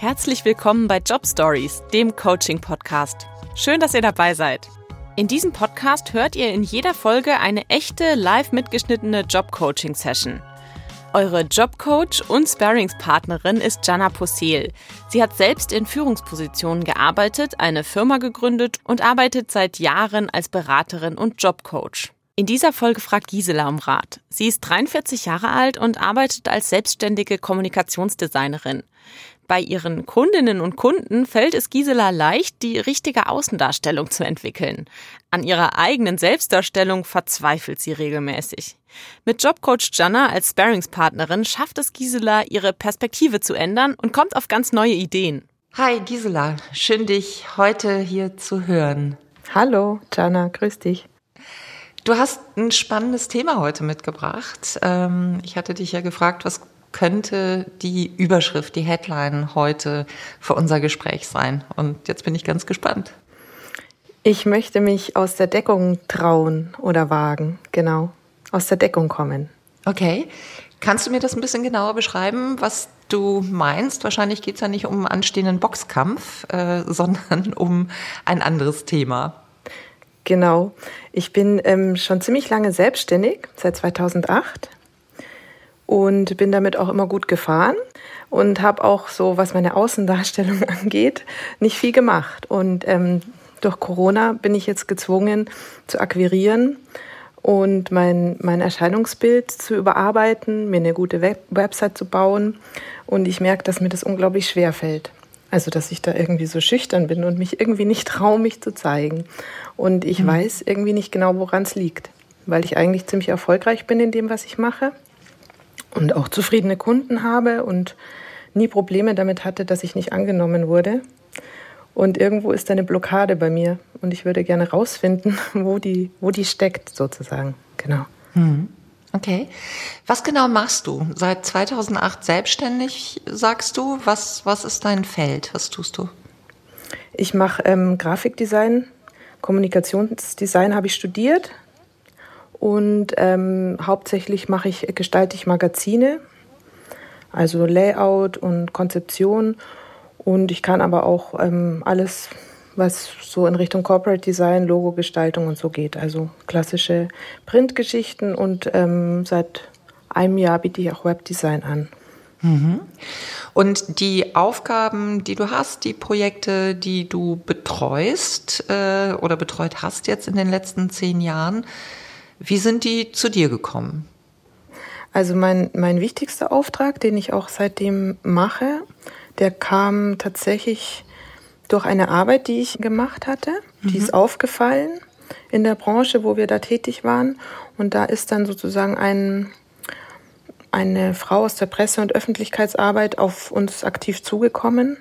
Herzlich willkommen bei Job Stories, dem Coaching-Podcast. Schön, dass ihr dabei seid. In diesem Podcast hört ihr in jeder Folge eine echte, live mitgeschnittene Job-Coaching-Session. Eure Jobcoach und Sparringspartnerin ist Jana Possel. Sie hat selbst in Führungspositionen gearbeitet, eine Firma gegründet und arbeitet seit Jahren als Beraterin und Jobcoach. In dieser Folge fragt Gisela um Rat. Sie ist 43 Jahre alt und arbeitet als selbstständige Kommunikationsdesignerin. Bei ihren Kundinnen und Kunden fällt es Gisela leicht, die richtige Außendarstellung zu entwickeln. An ihrer eigenen Selbstdarstellung verzweifelt sie regelmäßig. Mit Jobcoach Jana als Sparringspartnerin schafft es Gisela, ihre Perspektive zu ändern und kommt auf ganz neue Ideen. Hi Gisela, schön dich heute hier zu hören. Hallo Jana, grüß dich. Du hast ein spannendes Thema heute mitgebracht. Ähm, ich hatte dich ja gefragt, was könnte die Überschrift, die Headline heute für unser Gespräch sein? Und jetzt bin ich ganz gespannt. Ich möchte mich aus der Deckung trauen oder wagen, genau. Aus der Deckung kommen. Okay. Kannst du mir das ein bisschen genauer beschreiben, was du meinst? Wahrscheinlich geht es ja nicht um einen anstehenden Boxkampf, äh, sondern um ein anderes Thema. Genau. Ich bin ähm, schon ziemlich lange selbstständig, seit 2008 und bin damit auch immer gut gefahren und habe auch so, was meine Außendarstellung angeht, nicht viel gemacht. Und ähm, durch Corona bin ich jetzt gezwungen zu akquirieren und mein, mein Erscheinungsbild zu überarbeiten, mir eine gute Web Website zu bauen. Und ich merke, dass mir das unglaublich schwer fällt. Also, dass ich da irgendwie so schüchtern bin und mich irgendwie nicht traue, mich zu zeigen. Und ich mhm. weiß irgendwie nicht genau, woran es liegt, weil ich eigentlich ziemlich erfolgreich bin in dem, was ich mache und auch zufriedene Kunden habe und nie Probleme damit hatte, dass ich nicht angenommen wurde. Und irgendwo ist eine Blockade bei mir und ich würde gerne rausfinden, wo die, wo die steckt sozusagen. Genau. Mhm. Okay. Was genau machst du? Seit 2008 selbstständig, sagst du? Was, was ist dein Feld? Was tust du? Ich mache ähm, Grafikdesign, Kommunikationsdesign habe ich studiert und ähm, hauptsächlich mache ich, gestalte ich Magazine, also Layout und Konzeption und ich kann aber auch ähm, alles was so in Richtung Corporate Design, Logo-Gestaltung und so geht. Also klassische Printgeschichten und ähm, seit einem Jahr biete ich auch Webdesign an. Mhm. Und die Aufgaben, die du hast, die Projekte, die du betreust äh, oder betreut hast jetzt in den letzten zehn Jahren, wie sind die zu dir gekommen? Also mein, mein wichtigster Auftrag, den ich auch seitdem mache, der kam tatsächlich durch eine Arbeit, die ich gemacht hatte. Die mhm. ist aufgefallen in der Branche, wo wir da tätig waren. Und da ist dann sozusagen ein, eine Frau aus der Presse- und Öffentlichkeitsarbeit auf uns aktiv zugekommen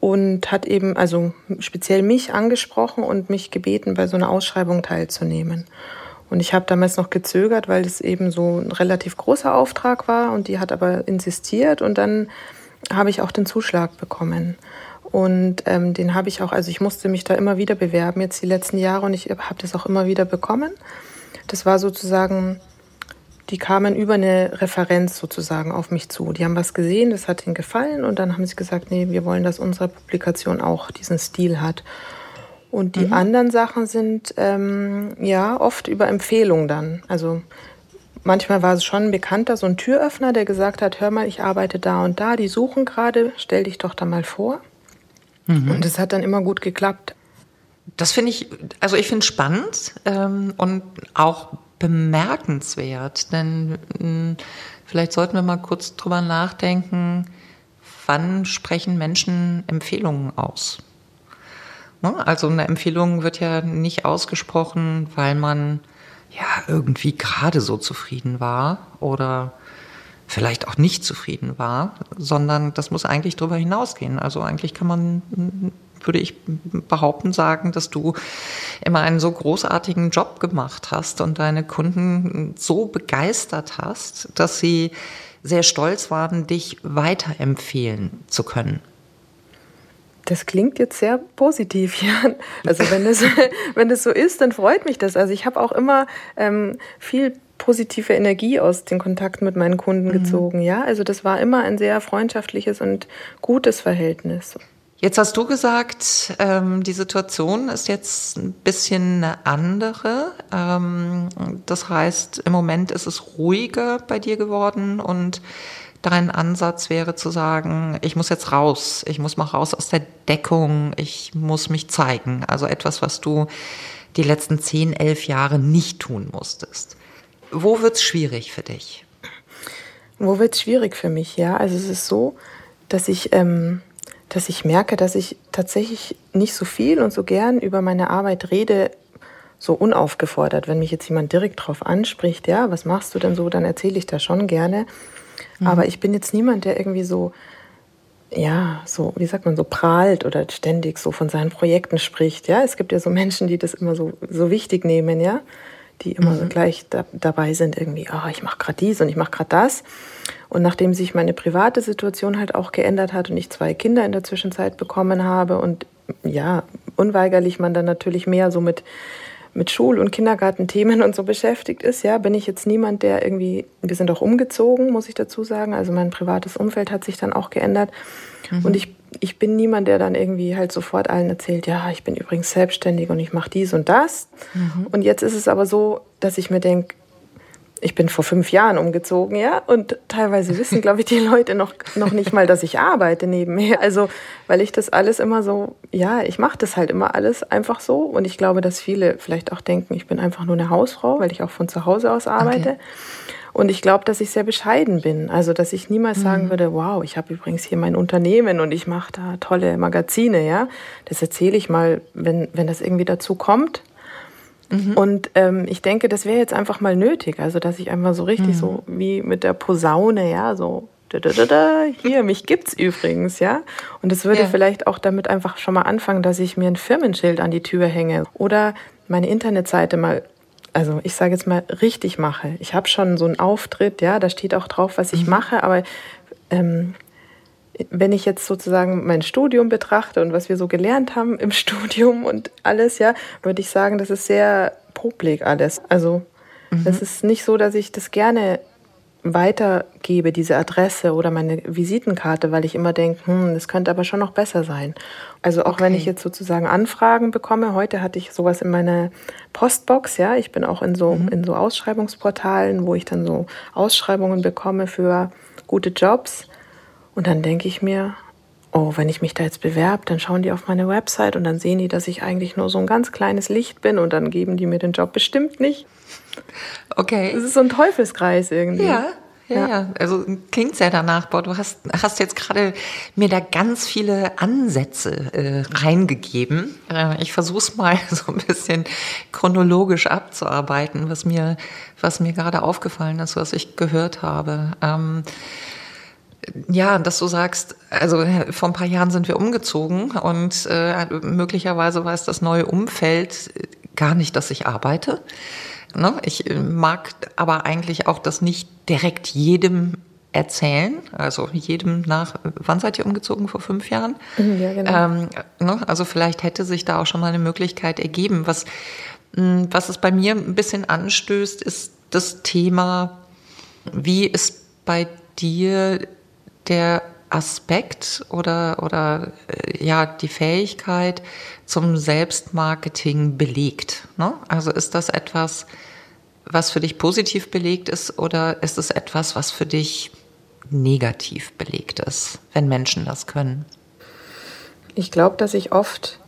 und hat eben also speziell mich angesprochen und mich gebeten, bei so einer Ausschreibung teilzunehmen. Und ich habe damals noch gezögert, weil es eben so ein relativ großer Auftrag war und die hat aber insistiert und dann habe ich auch den Zuschlag bekommen. Und ähm, den habe ich auch, also ich musste mich da immer wieder bewerben, jetzt die letzten Jahre, und ich habe das auch immer wieder bekommen. Das war sozusagen, die kamen über eine Referenz sozusagen auf mich zu. Die haben was gesehen, das hat ihnen gefallen, und dann haben sie gesagt, nee, wir wollen, dass unsere Publikation auch diesen Stil hat. Und die mhm. anderen Sachen sind ähm, ja oft über Empfehlung dann. Also manchmal war es schon ein Bekannter, so ein Türöffner, der gesagt hat, hör mal, ich arbeite da und da, die suchen gerade, stell dich doch da mal vor. Mhm. Und es hat dann immer gut geklappt. Das finde ich, also ich finde spannend ähm, und auch bemerkenswert, denn hm, vielleicht sollten wir mal kurz drüber nachdenken, wann sprechen Menschen Empfehlungen aus? Ne? Also eine Empfehlung wird ja nicht ausgesprochen, weil man ja irgendwie gerade so zufrieden war oder vielleicht auch nicht zufrieden war, sondern das muss eigentlich darüber hinausgehen. Also eigentlich kann man, würde ich behaupten, sagen, dass du immer einen so großartigen Job gemacht hast und deine Kunden so begeistert hast, dass sie sehr stolz waren, dich weiterempfehlen zu können. Das klingt jetzt sehr positiv, ja. Also wenn es, wenn es so ist, dann freut mich das. Also ich habe auch immer ähm, viel positive Energie aus den Kontakten mit meinen Kunden mhm. gezogen. Ja, also das war immer ein sehr freundschaftliches und gutes Verhältnis. Jetzt hast du gesagt, ähm, die Situation ist jetzt ein bisschen eine andere. Ähm, das heißt, im Moment ist es ruhiger bei dir geworden und dein Ansatz wäre zu sagen, ich muss jetzt raus, ich muss mal raus aus der Deckung, ich muss mich zeigen. Also etwas, was du die letzten zehn, elf Jahre nicht tun musstest. Wo wird's schwierig für dich? Wo wird's schwierig für mich? Ja, also es ist so, dass ich, ähm, dass ich merke, dass ich tatsächlich nicht so viel und so gern über meine Arbeit rede, so unaufgefordert. Wenn mich jetzt jemand direkt drauf anspricht, ja, was machst du denn so, dann erzähle ich da schon gerne. Mhm. Aber ich bin jetzt niemand, der irgendwie so, ja, so, wie sagt man, so prahlt oder ständig so von seinen Projekten spricht. Ja, es gibt ja so Menschen, die das immer so, so wichtig nehmen, ja, die immer mhm. gleich da, dabei sind, irgendwie, ah, oh, ich mache gerade dies und ich mache gerade das. Und nachdem sich meine private Situation halt auch geändert hat und ich zwei Kinder in der Zwischenzeit bekommen habe und ja, unweigerlich man dann natürlich mehr so mit mit Schul- und Kindergartenthemen und so beschäftigt ist, ja, bin ich jetzt niemand, der irgendwie, wir sind auch umgezogen, muss ich dazu sagen. Also mein privates Umfeld hat sich dann auch geändert. Mhm. Und ich, ich bin niemand, der dann irgendwie halt sofort allen erzählt, ja, ich bin übrigens selbstständig und ich mache dies und das. Mhm. Und jetzt ist es aber so, dass ich mir denke, ich bin vor fünf Jahren umgezogen, ja, und teilweise wissen, glaube ich, die Leute noch, noch nicht mal, dass ich arbeite nebenher. Also, weil ich das alles immer so, ja, ich mache das halt immer alles einfach so. Und ich glaube, dass viele vielleicht auch denken, ich bin einfach nur eine Hausfrau, weil ich auch von zu Hause aus arbeite. Okay. Und ich glaube, dass ich sehr bescheiden bin. Also, dass ich niemals mhm. sagen würde, wow, ich habe übrigens hier mein Unternehmen und ich mache da tolle Magazine, ja. Das erzähle ich mal, wenn, wenn das irgendwie dazu kommt. Mhm. Und ähm, ich denke, das wäre jetzt einfach mal nötig. Also, dass ich einfach so richtig mhm. so wie mit der Posaune, ja, so da, da, da, hier, mich gibt's übrigens, ja. Und es würde ja. vielleicht auch damit einfach schon mal anfangen, dass ich mir ein Firmenschild an die Tür hänge oder meine Internetseite mal, also ich sage jetzt mal richtig mache. Ich habe schon so einen Auftritt, ja, da steht auch drauf, was ich mhm. mache, aber ähm, wenn ich jetzt sozusagen mein Studium betrachte und was wir so gelernt haben im Studium und alles, ja, würde ich sagen, das ist sehr publik alles. Also mhm. es ist nicht so, dass ich das gerne weitergebe, diese Adresse oder meine Visitenkarte, weil ich immer denke, hm, das könnte aber schon noch besser sein. Also auch okay. wenn ich jetzt sozusagen Anfragen bekomme, heute hatte ich sowas in meiner Postbox, ja, ich bin auch in so, mhm. in so Ausschreibungsportalen, wo ich dann so Ausschreibungen bekomme für gute Jobs. Und dann denke ich mir, oh, wenn ich mich da jetzt bewerbe, dann schauen die auf meine Website und dann sehen die, dass ich eigentlich nur so ein ganz kleines Licht bin und dann geben die mir den Job bestimmt nicht. Okay. Das ist so ein Teufelskreis irgendwie. Ja. Ja, ja, also klingt sehr danach. Boah, du hast, hast jetzt gerade mir da ganz viele Ansätze äh, reingegeben. Äh, ich versuche es mal so ein bisschen chronologisch abzuarbeiten, was mir, was mir gerade aufgefallen ist, was ich gehört habe. Ähm, ja, dass du sagst, also vor ein paar Jahren sind wir umgezogen und äh, möglicherweise war es das neue Umfeld gar nicht, dass ich arbeite. Ne? Ich mag aber eigentlich auch das nicht direkt jedem erzählen, also jedem nach, wann seid ihr umgezogen? Vor fünf Jahren? Mhm, ja, genau. Ähm, ne? Also vielleicht hätte sich da auch schon mal eine Möglichkeit ergeben. Was, hm, was es bei mir ein bisschen anstößt, ist das Thema, wie ist bei dir der Aspekt oder, oder äh, ja, die Fähigkeit zum Selbstmarketing belegt? Ne? Also ist das etwas, was für dich positiv belegt ist oder ist es etwas, was für dich negativ belegt ist, wenn Menschen das können? Ich glaube, dass ich oft,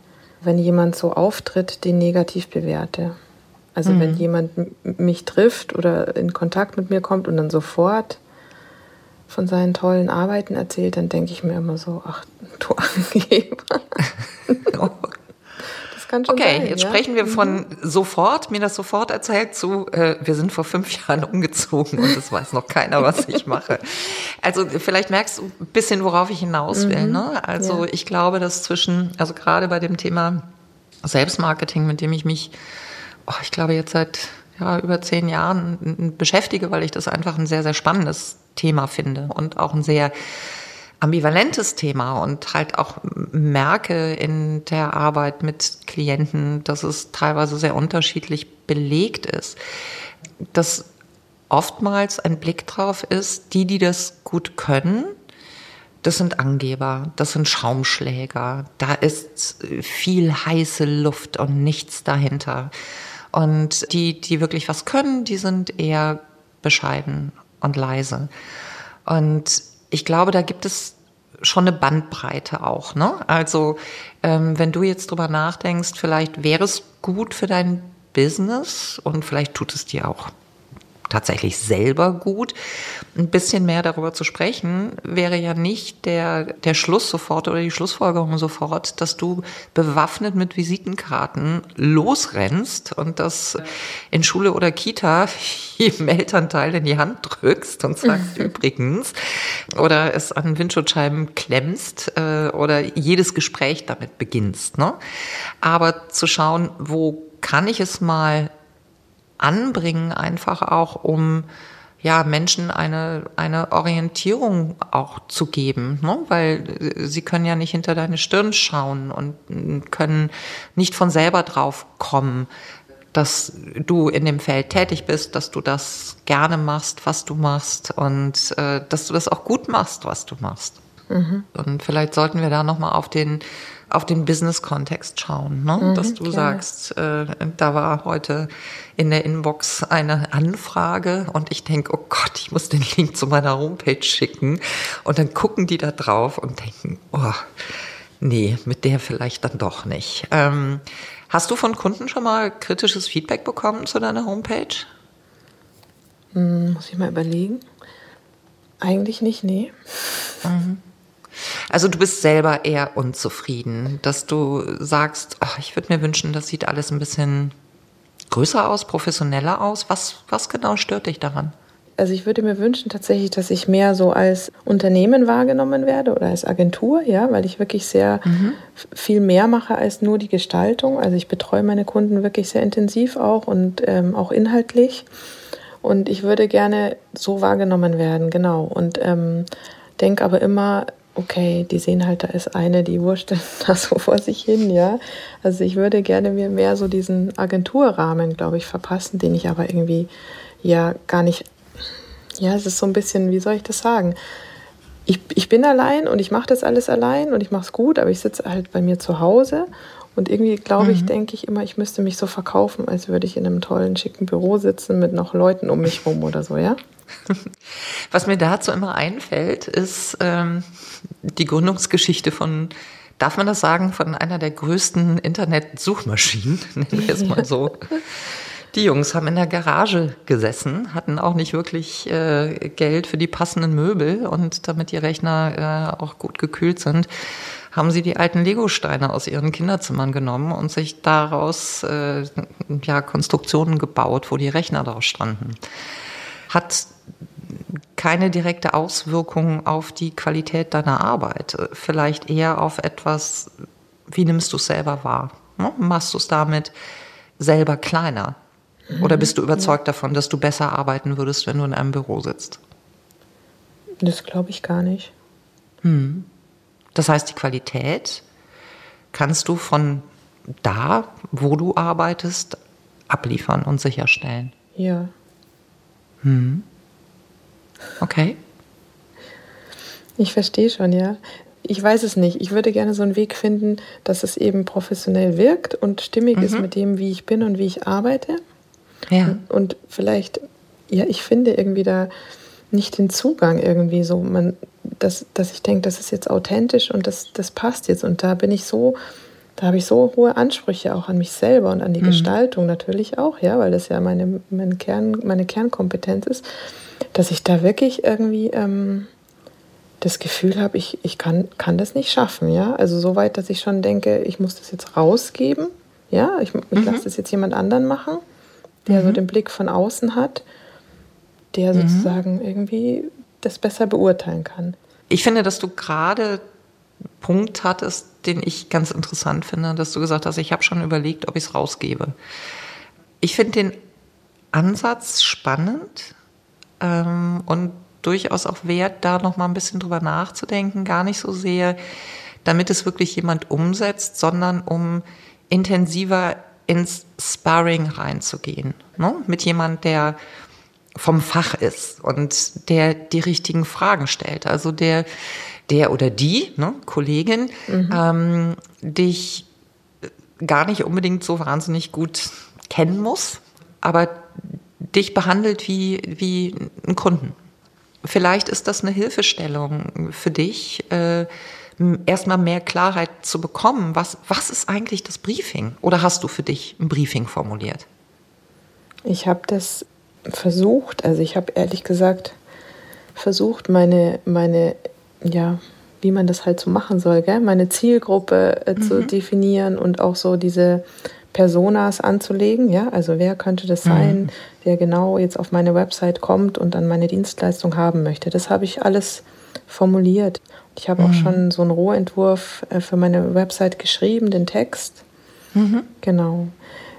wenn jemand so auftritt, den negativ bewerte. Also mhm. wenn jemand mich trifft oder in Kontakt mit mir kommt und dann sofort von seinen tollen Arbeiten erzählt, dann denke ich mir immer so, ach, du Angeber. oh. Das kann schon okay, sein, jetzt ja? sprechen wir von mhm. sofort, mir das sofort erzählt zu, äh, wir sind vor fünf Jahren umgezogen und es weiß noch keiner, was ich mache. Also vielleicht merkst du ein bisschen, worauf ich hinaus will. Mhm. Ne? Also ja. ich glaube, dass zwischen, also gerade bei dem Thema Selbstmarketing, mit dem ich mich, oh, ich glaube jetzt seit ja, über zehn Jahren beschäftige, weil ich das einfach ein sehr, sehr spannendes Thema finde und auch ein sehr ambivalentes Thema und halt auch merke in der Arbeit mit Klienten, dass es teilweise sehr unterschiedlich belegt ist. Das oftmals ein Blick drauf ist, die, die das gut können, das sind Angeber, das sind Schaumschläger, da ist viel heiße Luft und nichts dahinter. Und die, die wirklich was können, die sind eher bescheiden und leise. Und ich glaube, da gibt es schon eine Bandbreite auch. Ne? Also ähm, wenn du jetzt drüber nachdenkst, vielleicht wäre es gut für dein Business und vielleicht tut es dir auch tatsächlich selber gut. Ein bisschen mehr darüber zu sprechen, wäre ja nicht der, der Schluss sofort oder die Schlussfolgerung sofort, dass du bewaffnet mit Visitenkarten losrennst und das in Schule oder Kita jedem Elternteil in die Hand drückst und sagst übrigens oder es an Windschutzscheiben klemmst äh, oder jedes Gespräch damit beginnst. Ne? Aber zu schauen, wo kann ich es mal anbringen, einfach auch um ja, Menschen eine, eine Orientierung auch zu geben, ne? weil sie können ja nicht hinter deine Stirn schauen und können nicht von selber drauf kommen, dass du in dem Feld tätig bist, dass du das gerne machst, was du machst und äh, dass du das auch gut machst, was du machst. Mhm. Und vielleicht sollten wir da nochmal auf den auf den Business-Kontext schauen, ne? Mhm, dass du klar. sagst, äh, da war heute in der Inbox eine Anfrage und ich denke, oh Gott, ich muss den Link zu meiner Homepage schicken und dann gucken die da drauf und denken, oh, nee, mit der vielleicht dann doch nicht. Ähm, hast du von Kunden schon mal kritisches Feedback bekommen zu deiner Homepage? Hm, muss ich mal überlegen. Eigentlich nicht, nee. Mhm. Also du bist selber eher unzufrieden, dass du sagst, ach, ich würde mir wünschen, das sieht alles ein bisschen größer aus, professioneller aus. Was, was genau stört dich daran? Also ich würde mir wünschen tatsächlich, dass ich mehr so als Unternehmen wahrgenommen werde oder als Agentur, ja, weil ich wirklich sehr mhm. viel mehr mache als nur die Gestaltung. Also ich betreue meine Kunden wirklich sehr intensiv auch und ähm, auch inhaltlich. Und ich würde gerne so wahrgenommen werden, genau. Und ähm, denke aber immer, okay, die sehen halt, da ist eine, die wurscht da so vor sich hin, ja. Also ich würde gerne mir mehr so diesen Agenturrahmen, glaube ich, verpassen, den ich aber irgendwie ja gar nicht, ja, es ist so ein bisschen, wie soll ich das sagen? Ich, ich bin allein und ich mache das alles allein und ich mache es gut, aber ich sitze halt bei mir zu Hause und irgendwie glaube mhm. ich, denke ich immer, ich müsste mich so verkaufen, als würde ich in einem tollen, schicken Büro sitzen mit noch Leuten um mich rum oder so, ja. Was mir dazu immer einfällt, ist ähm, die Gründungsgeschichte von, darf man das sagen, von einer der größten Internet-Suchmaschinen, nennen wir es mal so. Die Jungs haben in der Garage gesessen, hatten auch nicht wirklich äh, Geld für die passenden Möbel und damit die Rechner äh, auch gut gekühlt sind, haben sie die alten Lego-Steine aus ihren Kinderzimmern genommen und sich daraus äh, ja, Konstruktionen gebaut, wo die Rechner drauf standen. Hat keine direkte Auswirkung auf die Qualität deiner Arbeit. Vielleicht eher auf etwas, wie nimmst du es selber wahr? Ne? Machst du es damit selber kleiner? Oder bist du überzeugt ja. davon, dass du besser arbeiten würdest, wenn du in einem Büro sitzt? Das glaube ich gar nicht. Hm. Das heißt, die Qualität kannst du von da, wo du arbeitest, abliefern und sicherstellen. Ja. Hm. Okay. Ich verstehe schon, ja. Ich weiß es nicht. Ich würde gerne so einen Weg finden, dass es eben professionell wirkt und stimmig mhm. ist mit dem, wie ich bin und wie ich arbeite. Ja. Und, und vielleicht, ja, ich finde irgendwie da nicht den Zugang irgendwie so, man, dass, dass ich denke, das ist jetzt authentisch und das, das passt jetzt. Und da bin ich so, da habe ich so hohe Ansprüche auch an mich selber und an die mhm. Gestaltung natürlich auch, ja, weil das ja meine, meine, Kern, meine Kernkompetenz ist dass ich da wirklich irgendwie ähm, das Gefühl habe, ich, ich kann, kann das nicht schaffen, ja. Also so weit, dass ich schon denke, ich muss das jetzt rausgeben, ja. Ich, ich mhm. lasse das jetzt jemand anderen machen, der mhm. so den Blick von außen hat, der mhm. sozusagen irgendwie das besser beurteilen kann. Ich finde, dass du gerade Punkt hattest, den ich ganz interessant finde, dass du gesagt hast, ich habe schon überlegt, ob ich es rausgebe. Ich finde den Ansatz spannend, ähm, und durchaus auch wert, da noch mal ein bisschen drüber nachzudenken. Gar nicht so sehr, damit es wirklich jemand umsetzt, sondern um intensiver ins Sparring reinzugehen. Ne? Mit jemand, der vom Fach ist und der die richtigen Fragen stellt. Also der, der oder die ne, Kollegin mhm. ähm, dich gar nicht unbedingt so wahnsinnig gut kennen muss, aber dich behandelt wie, wie einen Kunden. Vielleicht ist das eine Hilfestellung für dich, äh, erstmal mehr Klarheit zu bekommen. Was, was ist eigentlich das Briefing? Oder hast du für dich ein Briefing formuliert? Ich habe das versucht, also ich habe ehrlich gesagt versucht, meine, meine, ja, wie man das halt so machen soll, gell? meine Zielgruppe äh, mhm. zu definieren und auch so diese Personas anzulegen, ja, also wer könnte das sein, mhm. der genau jetzt auf meine Website kommt und dann meine Dienstleistung haben möchte. Das habe ich alles formuliert. Ich habe mhm. auch schon so einen Rohentwurf äh, für meine Website geschrieben, den Text. Mhm. Genau.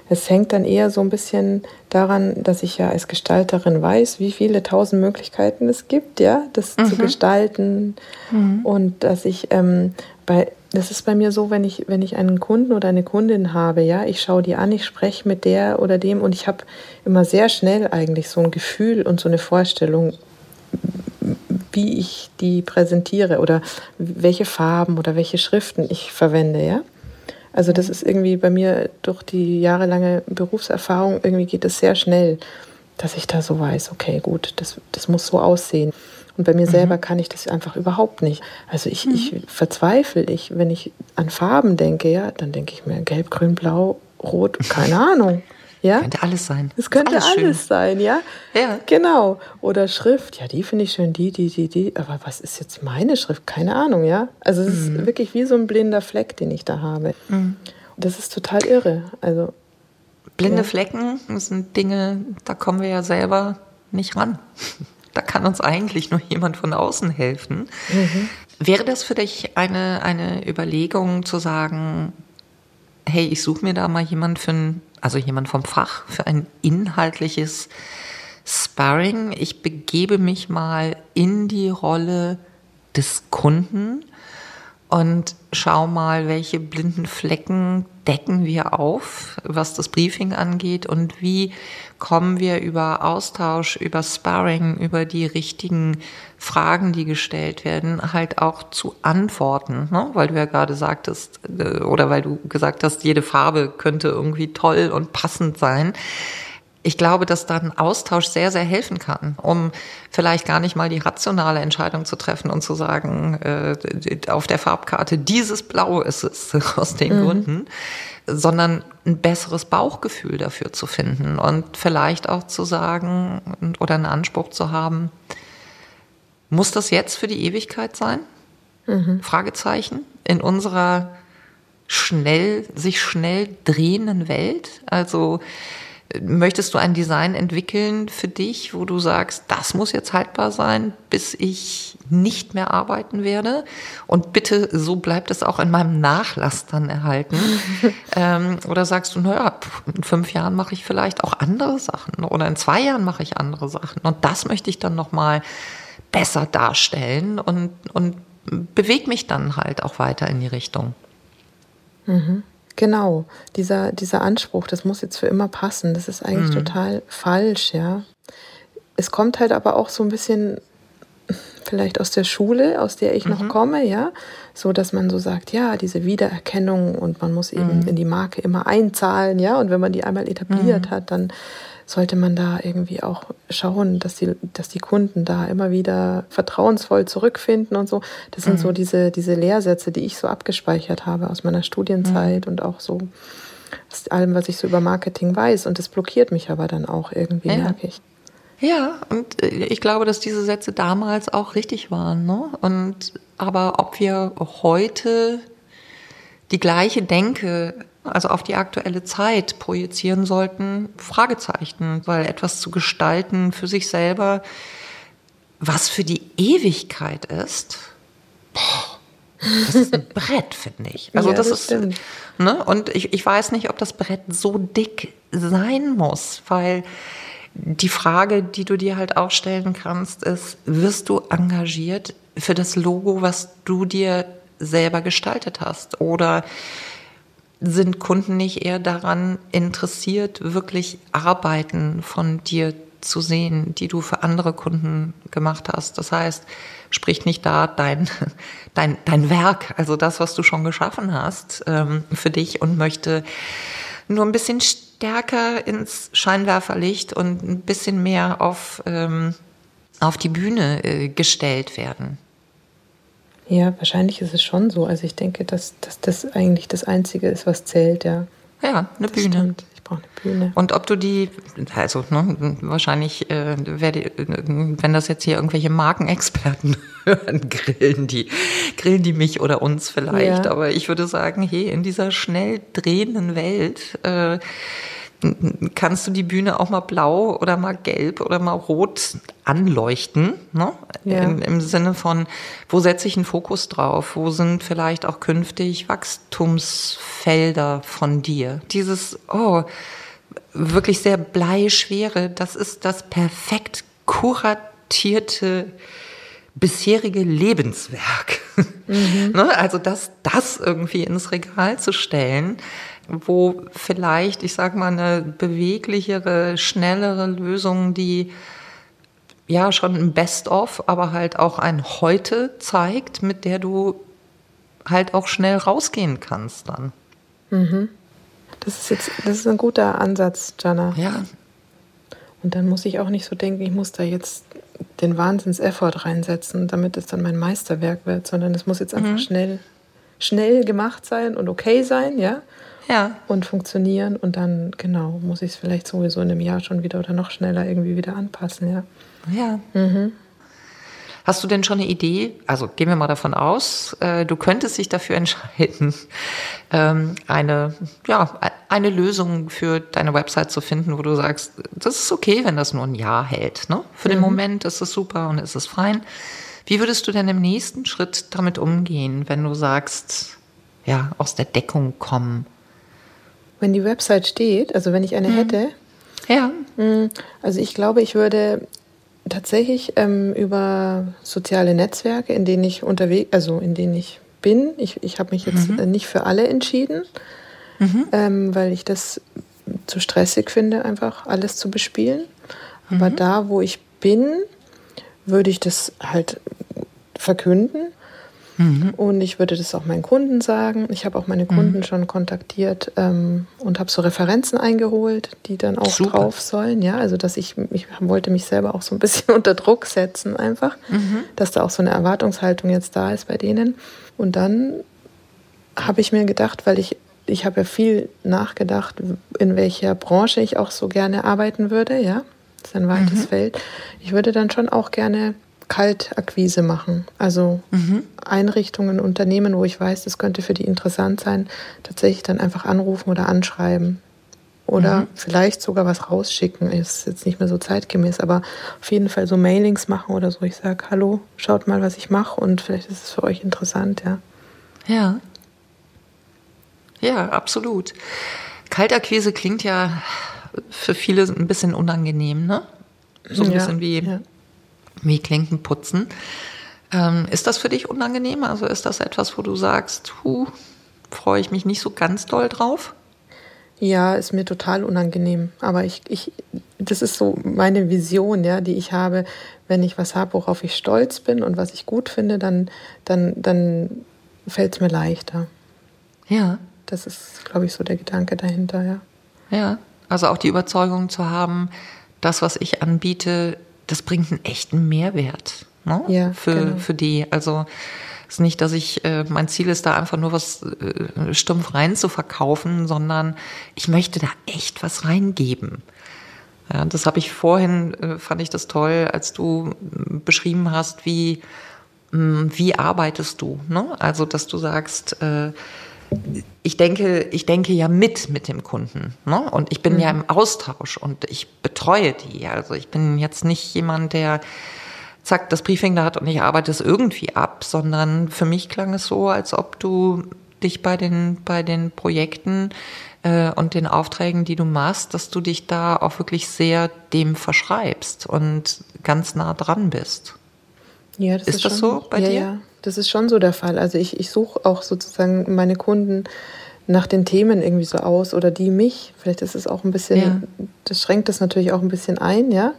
Es hängt dann eher so ein bisschen daran, dass ich ja als Gestalterin weiß, wie viele tausend Möglichkeiten es gibt, ja, das mhm. zu gestalten. Mhm. Und dass ich ähm, bei, das ist bei mir so, wenn ich, wenn ich einen Kunden oder eine Kundin habe, ja, ich schaue die an, ich spreche mit der oder dem und ich habe immer sehr schnell eigentlich so ein Gefühl und so eine Vorstellung, wie ich die präsentiere oder welche Farben oder welche Schriften ich verwende, ja. Also das ist irgendwie bei mir durch die jahrelange Berufserfahrung, irgendwie geht es sehr schnell, dass ich da so weiß, okay, gut, das, das muss so aussehen. Und bei mir mhm. selber kann ich das einfach überhaupt nicht. Also ich, mhm. ich verzweifle, ich, wenn ich an Farben denke, ja, dann denke ich mir gelb, grün, blau, rot, keine Ahnung. Ja? Könnte alles sein. Es könnte alles, alles sein, ja? Ja. Genau. Oder Schrift, ja, die finde ich schön, die, die, die, die. Aber was ist jetzt meine Schrift? Keine Ahnung, ja? Also es mhm. ist wirklich wie so ein blinder Fleck, den ich da habe. Mhm. Das ist total irre. Also Blinde ja. Flecken sind Dinge, da kommen wir ja selber nicht ran. Da kann uns eigentlich nur jemand von außen helfen. Mhm. Wäre das für dich eine, eine Überlegung zu sagen, hey, ich suche mir da mal jemand für ein also jemand vom Fach, für ein inhaltliches Sparring. Ich begebe mich mal in die Rolle des Kunden und schau mal, welche blinden Flecken decken wir auf, was das Briefing angeht und wie kommen wir über Austausch, über Sparring, über die richtigen Fragen, die gestellt werden, halt auch zu Antworten, ne? weil du ja gerade sagtest äh, oder weil du gesagt hast, jede Farbe könnte irgendwie toll und passend sein ich glaube, dass da ein Austausch sehr, sehr helfen kann, um vielleicht gar nicht mal die rationale Entscheidung zu treffen und zu sagen, äh, auf der Farbkarte dieses Blau ist es aus den mhm. Gründen, sondern ein besseres Bauchgefühl dafür zu finden und vielleicht auch zu sagen oder einen Anspruch zu haben, muss das jetzt für die Ewigkeit sein? Mhm. Fragezeichen. In unserer schnell, sich schnell drehenden Welt. Also, Möchtest du ein Design entwickeln für dich, wo du sagst, das muss jetzt haltbar sein, bis ich nicht mehr arbeiten werde? Und bitte, so bleibt es auch in meinem Nachlass dann erhalten. ähm, oder sagst du, naja, in fünf Jahren mache ich vielleicht auch andere Sachen oder in zwei Jahren mache ich andere Sachen. Und das möchte ich dann nochmal besser darstellen und, und bewege mich dann halt auch weiter in die Richtung. Mhm. Genau, dieser, dieser Anspruch, das muss jetzt für immer passen, das ist eigentlich mhm. total falsch, ja. Es kommt halt aber auch so ein bisschen vielleicht aus der Schule, aus der ich mhm. noch komme, ja, so dass man so sagt, ja, diese Wiedererkennung und man muss eben mhm. in die Marke immer einzahlen, ja, und wenn man die einmal etabliert mhm. hat, dann sollte man da irgendwie auch schauen, dass die, dass die Kunden da immer wieder vertrauensvoll zurückfinden und so. Das sind mhm. so diese, diese Lehrsätze, die ich so abgespeichert habe aus meiner Studienzeit mhm. und auch so aus allem, was ich so über Marketing weiß. Und das blockiert mich aber dann auch irgendwie, ja. merke ich. Ja, und äh, ich glaube, dass diese Sätze damals auch richtig waren. Ne? Und aber ob wir heute die gleiche Denke also auf die aktuelle Zeit projizieren sollten, Fragezeichen, weil etwas zu gestalten für sich selber, was für die Ewigkeit ist, boah, das ist ein Brett, finde ich. Also ja, das, das, ist, ne? Und ich, ich weiß nicht, ob das Brett so dick sein muss, weil die Frage, die du dir halt auch stellen kannst, ist, wirst du engagiert für das Logo, was du dir selber gestaltet hast? Oder sind Kunden nicht eher daran interessiert, wirklich Arbeiten von dir zu sehen, die du für andere Kunden gemacht hast. Das heißt, spricht nicht da dein, dein, dein Werk, also das, was du schon geschaffen hast, ähm, für dich und möchte nur ein bisschen stärker ins Scheinwerferlicht und ein bisschen mehr auf, ähm, auf die Bühne äh, gestellt werden. Ja, wahrscheinlich ist es schon so. Also ich denke, dass, dass das eigentlich das Einzige ist, was zählt, ja. Ja, eine das Bühne. Stimmt. Ich brauche eine Bühne. Und ob du die, also ne, wahrscheinlich, äh, werde, wenn das jetzt hier irgendwelche Markenexperten hören, grillen die, grillen die mich oder uns vielleicht. Ja. Aber ich würde sagen, hey, in dieser schnell drehenden Welt äh, kannst du die Bühne auch mal blau oder mal gelb oder mal rot anleuchten. Ne? Ja. Im, Im Sinne von, wo setze ich einen Fokus drauf? Wo sind vielleicht auch künftig Wachstumsfelder von dir? Dieses, oh, wirklich sehr bleischwere, das ist das perfekt kuratierte bisherige Lebenswerk. ne? Also das, das irgendwie ins Regal zu stellen, wo vielleicht, ich sag mal, eine beweglichere, schnellere Lösung, die ja schon ein Best-of, aber halt auch ein Heute zeigt, mit der du halt auch schnell rausgehen kannst dann. Das ist jetzt, das ist ein guter Ansatz, Jana. Ja, Und dann muss ich auch nicht so denken, ich muss da jetzt den Wahnsinns-Effort reinsetzen, damit es dann mein Meisterwerk wird, sondern es muss jetzt einfach schnell, schnell gemacht sein und okay sein, ja, ja. und funktionieren. Und dann, genau, muss ich es vielleicht sowieso in einem Jahr schon wieder oder noch schneller irgendwie wieder anpassen, ja. Ja. Hast du denn schon eine Idee? Also gehen wir mal davon aus, äh, du könntest dich dafür entscheiden, ähm, eine, ja, eine Lösung für deine Website zu finden, wo du sagst, das ist okay, wenn das nur ein Jahr hält. Ne? Für den Moment ist es super und ist es fein. Wie würdest du denn im nächsten Schritt damit umgehen, wenn du sagst, ja, aus der Deckung kommen? Wenn die Website steht, also wenn ich eine hätte, Ja. Mm, Also ich glaube, ich würde tatsächlich ähm, über soziale Netzwerke, in denen ich unterwegs, also in denen ich bin, ich, ich habe mich jetzt äh, nicht für alle entschieden, ähm, weil ich das zu stressig finde, einfach alles zu bespielen. Aber da, wo ich bin, würde ich das halt verkünden. Und ich würde das auch meinen Kunden sagen. Ich habe auch meine Kunden schon kontaktiert ähm, und habe so Referenzen eingeholt, die dann auch Super. drauf sollen. Ja, also dass ich, ich wollte mich selber auch so ein bisschen unter Druck setzen, einfach, dass da auch so eine Erwartungshaltung jetzt da ist bei denen. Und dann habe ich mir gedacht, weil ich, ich habe ja viel nachgedacht, in welcher Branche ich auch so gerne arbeiten würde, ja. Das ist ein weites Feld. Ich würde dann schon auch gerne Kaltakquise machen. Also Einrichtungen, Unternehmen, wo ich weiß, das könnte für die interessant sein, tatsächlich dann einfach anrufen oder anschreiben. Oder vielleicht sogar was rausschicken. Ist jetzt nicht mehr so zeitgemäß, aber auf jeden Fall so Mailings machen oder so. Ich sage, hallo, schaut mal, was ich mache und vielleicht ist es für euch interessant, ja. Ja. Ja, absolut. Kaltakquise klingt ja für viele ein bisschen unangenehm, ne? So ein ja, bisschen wie, Ja. Wie Klinkenputzen. Ähm, ist das für dich unangenehm? Also ist das etwas, wo du sagst, hu, freue ich mich nicht so ganz doll drauf? Ja, ist mir total unangenehm. Aber ich, ich, das ist so meine Vision, ja, die ich habe. Wenn ich was habe, worauf ich stolz bin und was ich gut finde, dann, dann, dann fällt es mir leichter. Ja. Das ist, glaube ich, so der Gedanke dahinter, ja. Ja. Also auch die Überzeugung zu haben, das, was ich anbiete, das bringt einen echten Mehrwert ne? Ja, für, genau. für die. Also es ist nicht, dass ich, äh, mein Ziel ist da einfach nur was äh, stumpf rein zu verkaufen, sondern ich möchte da echt was reingeben. Ja, das habe ich vorhin, äh, fand ich das toll, als du beschrieben hast, wie, mh, wie arbeitest du. Ne? Also, dass du sagst, äh, ich denke, ich denke ja mit mit dem Kunden. Ne? Und ich bin ja im Austausch und ich betreue die. Also ich bin jetzt nicht jemand, der zack, das Briefing da hat und ich arbeite es irgendwie ab, sondern für mich klang es so, als ob du dich bei den, bei den Projekten äh, und den Aufträgen, die du machst, dass du dich da auch wirklich sehr dem verschreibst und ganz nah dran bist. Ja, das Ist ist, das schon, so bei ja, dir? Ja, das ist schon so der Fall. Also ich, ich suche auch sozusagen meine Kunden nach den Themen irgendwie so aus oder die mich. Vielleicht ist es auch ein bisschen, Ja. das schränkt das natürlich auch ein bisschen ein, ja.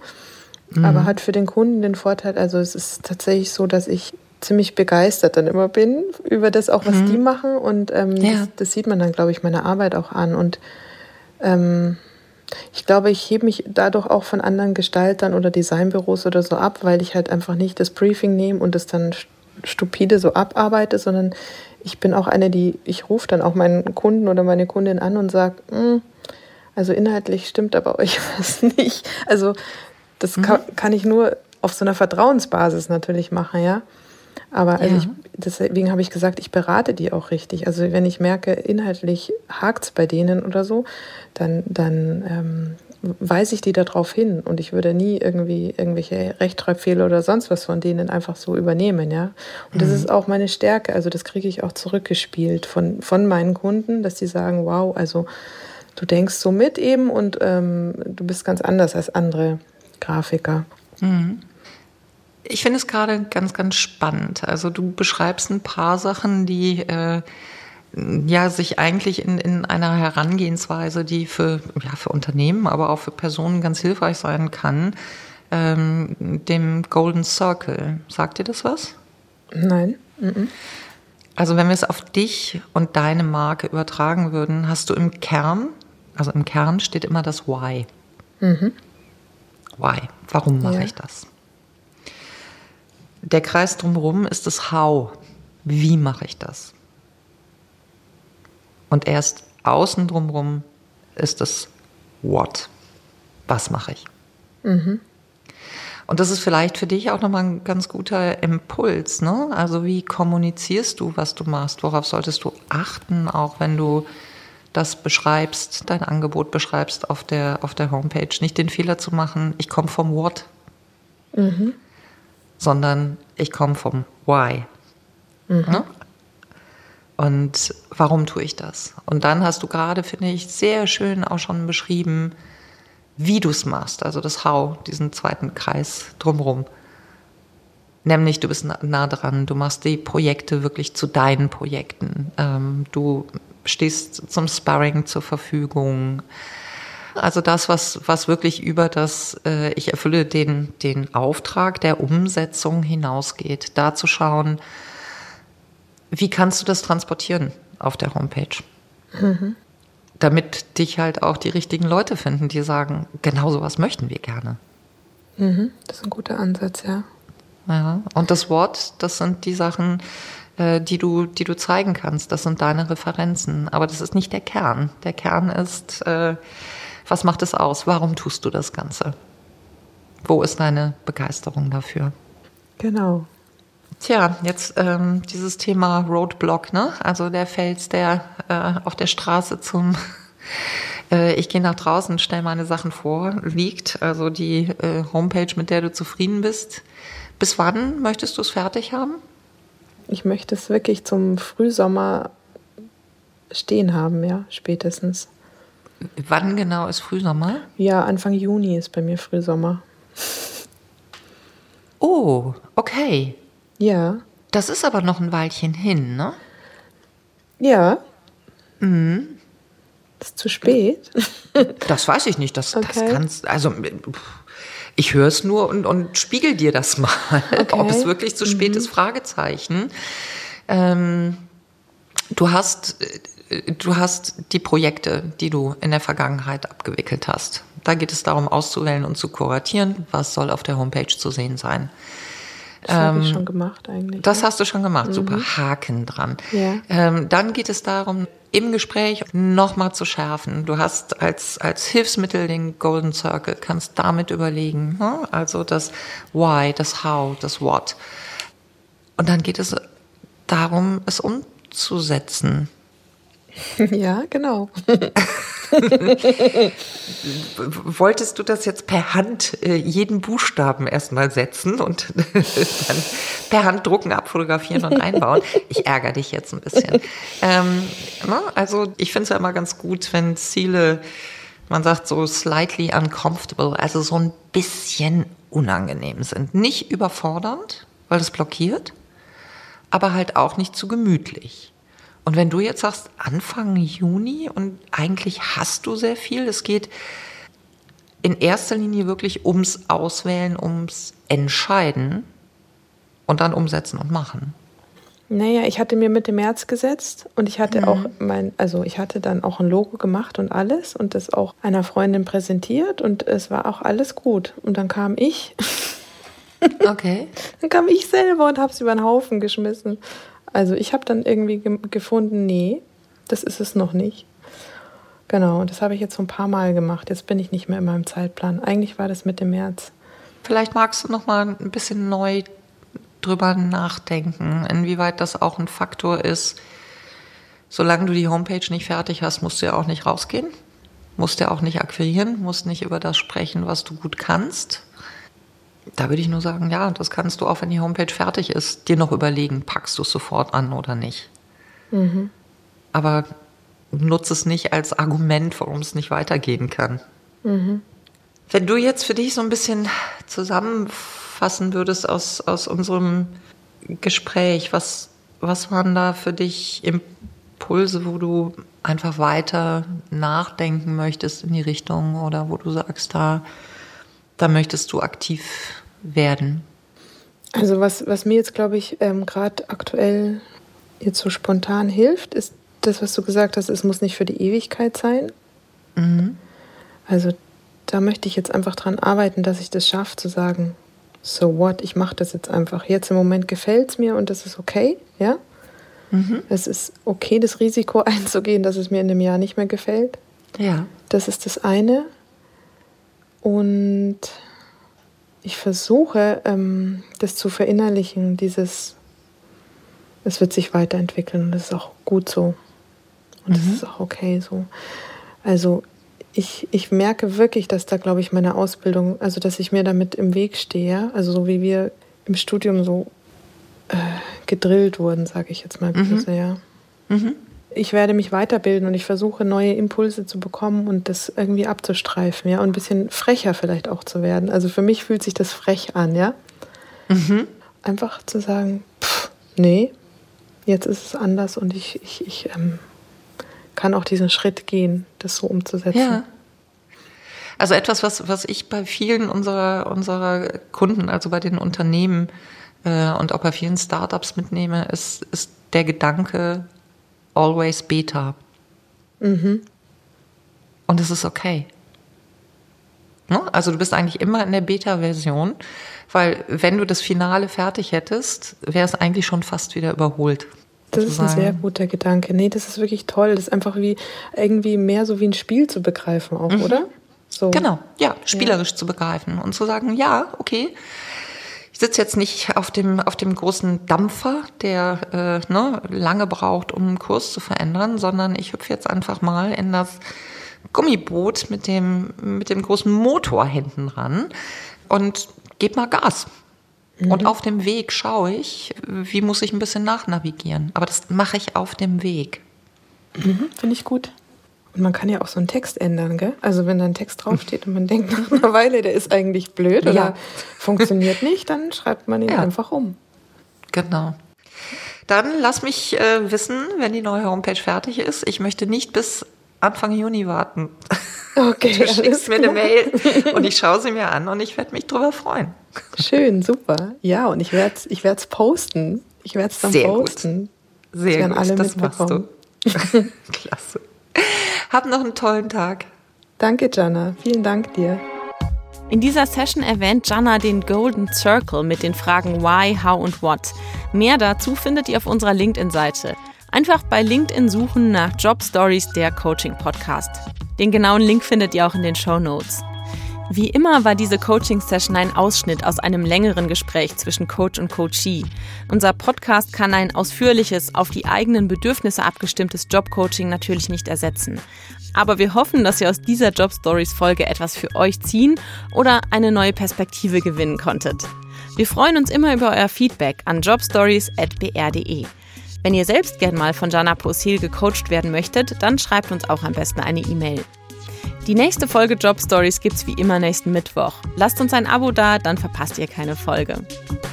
Aber hat für den Kunden den Vorteil, also es ist tatsächlich so, dass ich ziemlich begeistert dann immer bin über das auch, was die machen. Und ähm, Ja. das, das sieht man dann, glaube ich, meiner Arbeit auch an. Und ähm, ich glaube, ich hebe mich dadurch auch von anderen Gestaltern oder Designbüros oder so ab, weil ich halt einfach nicht das Briefing nehme und das dann st- stupide so abarbeite, sondern ich bin auch eine, die, ich rufe dann auch meinen Kunden oder meine Kundin an und sage, also inhaltlich stimmt aber euch was nicht. Also das kann, kann ich nur auf so einer Vertrauensbasis natürlich machen, ja. Aber also Ja. ich, deswegen habe ich gesagt, ich berate die auch richtig. Also wenn ich merke, inhaltlich hakt es bei denen oder so, dann, dann ähm, weise ich die darauf hin und ich würde nie irgendwie irgendwelche Rechtschreibfehler oder sonst was von denen einfach so übernehmen, ja. Und das ist auch meine Stärke. Also das kriege ich auch zurückgespielt von, von meinen Kunden, dass die sagen, wow, also du denkst so mit eben und ähm, du bist ganz anders als andere Grafiker. Ich finde es gerade ganz, ganz spannend. Also du beschreibst ein paar Sachen, die äh, ja sich eigentlich in, in einer Herangehensweise, die für, ja, für Unternehmen, aber auch für Personen ganz hilfreich sein kann, ähm, dem Golden Circle. Sagt dir das was? Nein. Mhm. Also wenn wir es auf dich und deine Marke übertragen würden, hast du im Kern, also im Kern steht immer das Why. Why? Warum mache Ja. ich das? Der Kreis drumherum ist das How. Wie mache ich das? Und erst außen drumherum ist das What. Was mache ich? Und das ist vielleicht für dich auch nochmal ein ganz guter Impuls. Ne? Also wie kommunizierst du, was du machst? Worauf solltest du achten, auch wenn du das beschreibst, dein Angebot beschreibst auf der, auf der Homepage? Nicht den Fehler zu machen, ich komme vom What, sondern ich komme vom Why. Ne? Und warum tue ich das? Und dann hast du gerade, finde ich, sehr schön auch schon beschrieben, wie du es machst, also das How, diesen zweiten Kreis drumherum. Nämlich, du bist na- nah dran, du machst die Projekte wirklich zu deinen Projekten. Ähm, du stehst zum Sparring zur Verfügung. Also das, was, was wirklich über das, äh, ich erfülle den, den Auftrag der Umsetzung hinausgeht, da zu schauen, wie kannst du das transportieren auf der Homepage? Damit dich halt auch die richtigen Leute finden, die sagen, genau sowas möchten wir gerne. Mhm. Das ist ein guter Ansatz, ja. Ja. Und das Wort, das sind die Sachen, äh, die du, die du zeigen kannst. Das sind deine Referenzen. Aber das ist nicht der Kern. Der Kern ist, äh, was macht es aus? Warum tust du das Ganze? Wo ist deine Begeisterung dafür? Genau. Tja, jetzt ähm, dieses Thema Roadblock, ne? Also der Fels, der äh, auf der Straße zum äh, ich gehe nach draußen, stelle meine Sachen vor, liegt. Also die äh, Homepage, mit der du zufrieden bist. Bis wann möchtest du es fertig haben? Ich möchte es wirklich zum Frühsommer stehen haben, ja, spätestens. Wann genau ist Frühsommer? Ja, Anfang Juni ist bei mir Frühsommer. Oh, okay. Ja. Das ist aber noch ein Weilchen hin, ne? Ja. Ist zu spät. Das weiß ich nicht. Das, das Okay. kannst, also ich höre es nur und, und spiegel dir das mal. Ob es wirklich zu spät ist, Fragezeichen. Ähm, du hast, äh, du hast die Projekte, die du in der Vergangenheit abgewickelt hast. Da geht es darum, auszuwählen und zu kuratieren, was soll auf der Homepage zu sehen sein. Das habe ich schon gemacht eigentlich. Das hast du schon gemacht, super. Haken dran. Ja. Ähm, dann geht es darum, im Gespräch nochmal zu schärfen. Du hast als, als Hilfsmittel den Golden Circle, kannst damit überlegen. Ne? Also das Why, das How, das What. Und dann geht es darum, es umzusetzen. ja, genau. Wolltest du das jetzt per Hand äh, jeden Buchstaben erstmal setzen und dann per Hand drucken, abfotografieren und einbauen? Ich ärgere dich jetzt ein bisschen. Ähm, ne? Also ich finde es ja immer ganz gut, wenn Ziele, man sagt so slightly uncomfortable, also so ein bisschen unangenehm sind. Nicht überfordernd, weil es blockiert, aber halt auch nicht zu gemütlich. Und wenn du jetzt sagst, Anfang Juni und eigentlich hast du sehr viel, es geht in erster Linie wirklich ums Auswählen, ums Entscheiden und dann umsetzen und machen. Naja, ich hatte mir Mitte März gesetzt und ich hatte mhm. auch mein, also ich hatte dann auch ein Logo gemacht und alles und das auch einer Freundin präsentiert und es war auch alles gut. Und dann kam ich. Okay. dann kam ich selber und habe es über den Haufen geschmissen. Also ich habe dann irgendwie ge gefunden, nee, das ist es noch nicht. Genau, und das habe ich jetzt so ein paar Mal gemacht. Jetzt bin ich nicht mehr in meinem Zeitplan. Eigentlich war das Mitte März. Vielleicht magst du noch mal ein bisschen neu drüber nachdenken, inwieweit das auch ein Faktor ist. Solange du die Homepage nicht fertig hast, musst du ja auch nicht rausgehen, musst ja auch nicht akquirieren, musst nicht über das sprechen, was du gut kannst. Da würde ich nur sagen, ja, das kannst du auch, wenn die Homepage fertig ist, dir noch überlegen, packst du es sofort an oder nicht. Mhm. Aber nutze es nicht als Argument, warum es nicht weitergehen kann. Mhm. Wenn du jetzt für dich so ein bisschen zusammenfassen würdest aus, aus unserem Gespräch, was, was waren da für dich Impulse, wo du einfach weiter nachdenken möchtest in die Richtung oder wo du sagst, da, da möchtest du aktiv werden? Also was, was mir jetzt, glaube ich, ähm, gerade aktuell jetzt so spontan hilft, ist das, was du gesagt hast, es muss nicht für die Ewigkeit sein. Mhm. Also da möchte ich jetzt einfach dran arbeiten, dass ich das schaffe, zu sagen, so what, ich mache das jetzt einfach. Jetzt im Moment gefällt es mir und das ist okay, ja. Mhm. Es ist okay, das Risiko einzugehen, dass es mir in einem Jahr nicht mehr gefällt. Ja. Das ist das eine. Und ich versuche, ähm, das zu verinnerlichen, dieses, es wird sich weiterentwickeln und das ist auch gut so. Und das mhm. ist auch okay so. Also ich, ich merke wirklich, dass da, glaube ich, meine Ausbildung, also dass ich mir damit im Weg stehe, also so wie wir im Studium so äh, gedrillt wurden, sage ich jetzt mal mhm. sehr. Mhm. Ich werde mich weiterbilden und ich versuche neue Impulse zu bekommen und das irgendwie abzustreifen, ja, und ein bisschen frecher vielleicht auch zu werden. Also für mich fühlt sich das frech an, ja. Mhm. Einfach zu sagen, pff, nee, jetzt ist es anders und ich, ich, ich ähm, kann auch diesen Schritt gehen, das so umzusetzen. Ja. Also etwas, was, was ich bei vielen unserer, unserer Kunden, also bei den Unternehmen äh, und auch bei vielen Startups mitnehme, ist, ist der Gedanke always Beta. Mhm. Und es ist okay. Ne? Also du bist eigentlich immer in der Beta-Version, weil wenn du das Finale fertig hättest, wäre es eigentlich schon fast wieder überholt. Das ist ein sehr guter Gedanke. Nee, das ist wirklich toll. Das ist einfach wie irgendwie mehr so wie ein Spiel zu begreifen auch, mhm. oder? So. Genau, ja, spielerisch ja. zu begreifen und zu sagen, ja, okay. Ich sitze jetzt nicht auf dem, auf dem großen Dampfer, der äh, ne, lange braucht, um einen Kurs zu verändern, sondern ich hüpfe jetzt einfach mal in das Gummiboot mit dem, mit dem großen Motor hinten ran und gebe mal Gas. Mhm. Und auf dem Weg schaue ich, wie muss ich ein bisschen nachnavigieren. Aber das mache ich auf dem Weg. Mhm, Finde ich gut. Und man kann ja auch so einen Text ändern, gell? Also wenn da ein Text draufsteht und man denkt nach einer Weile, der ist eigentlich blöd oder ja. funktioniert nicht, dann schreibt man ihn ja. einfach um. Genau. Dann lass mich äh, wissen, wenn die neue Homepage fertig ist. Ich möchte nicht bis Anfang Juni warten. Okay. Du schickst mir eine Mail und ich schaue sie mir an und ich werde mich drüber freuen. Schön, super. Ja, und ich werde es ich posten. Ich werde es dann Sehr posten. Gut. Sehr gut, alle das machst du. Klasse. Hab noch einen tollen Tag. Danke, Jana. Vielen Dank dir. In dieser Session erwähnt Jana den Golden Circle mit den Fragen Why, How und What. Mehr dazu findet ihr auf unserer LinkedIn-Seite. Einfach bei LinkedIn suchen nach Job Stories der Coaching Podcast. Den genauen Link findet ihr auch in den Show Notes. Wie immer war diese Coaching-Session ein Ausschnitt aus einem längeren Gespräch zwischen Coach und Coachee. Unser Podcast kann ein ausführliches, auf die eigenen Bedürfnisse abgestimmtes Jobcoaching natürlich nicht ersetzen. Aber wir hoffen, dass ihr aus dieser Job Stories Folge etwas für euch ziehen oder eine neue Perspektive gewinnen konntet. Wir freuen uns immer über euer Feedback an jobstories.br.de. Wenn ihr selbst gern mal von Jana Posil gecoacht werden möchtet, dann schreibt uns auch am besten eine E-Mail. Die nächste Folge Job Stories gibt's wie immer nächsten Mittwoch. Lasst uns ein Abo da, dann verpasst ihr keine Folge.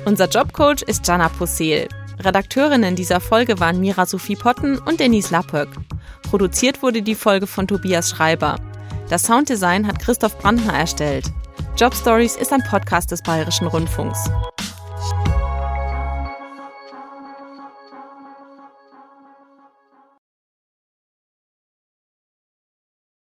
Unser Jobcoach ist Jana Posil. Redakteurinnen dieser Folge waren Mira Sophie Potten und Denise Lappöck. Produziert wurde die Folge von Tobias Schreiber. Das Sounddesign hat Christoph Brandner erstellt. Job Stories ist ein Podcast des Bayerischen Rundfunks.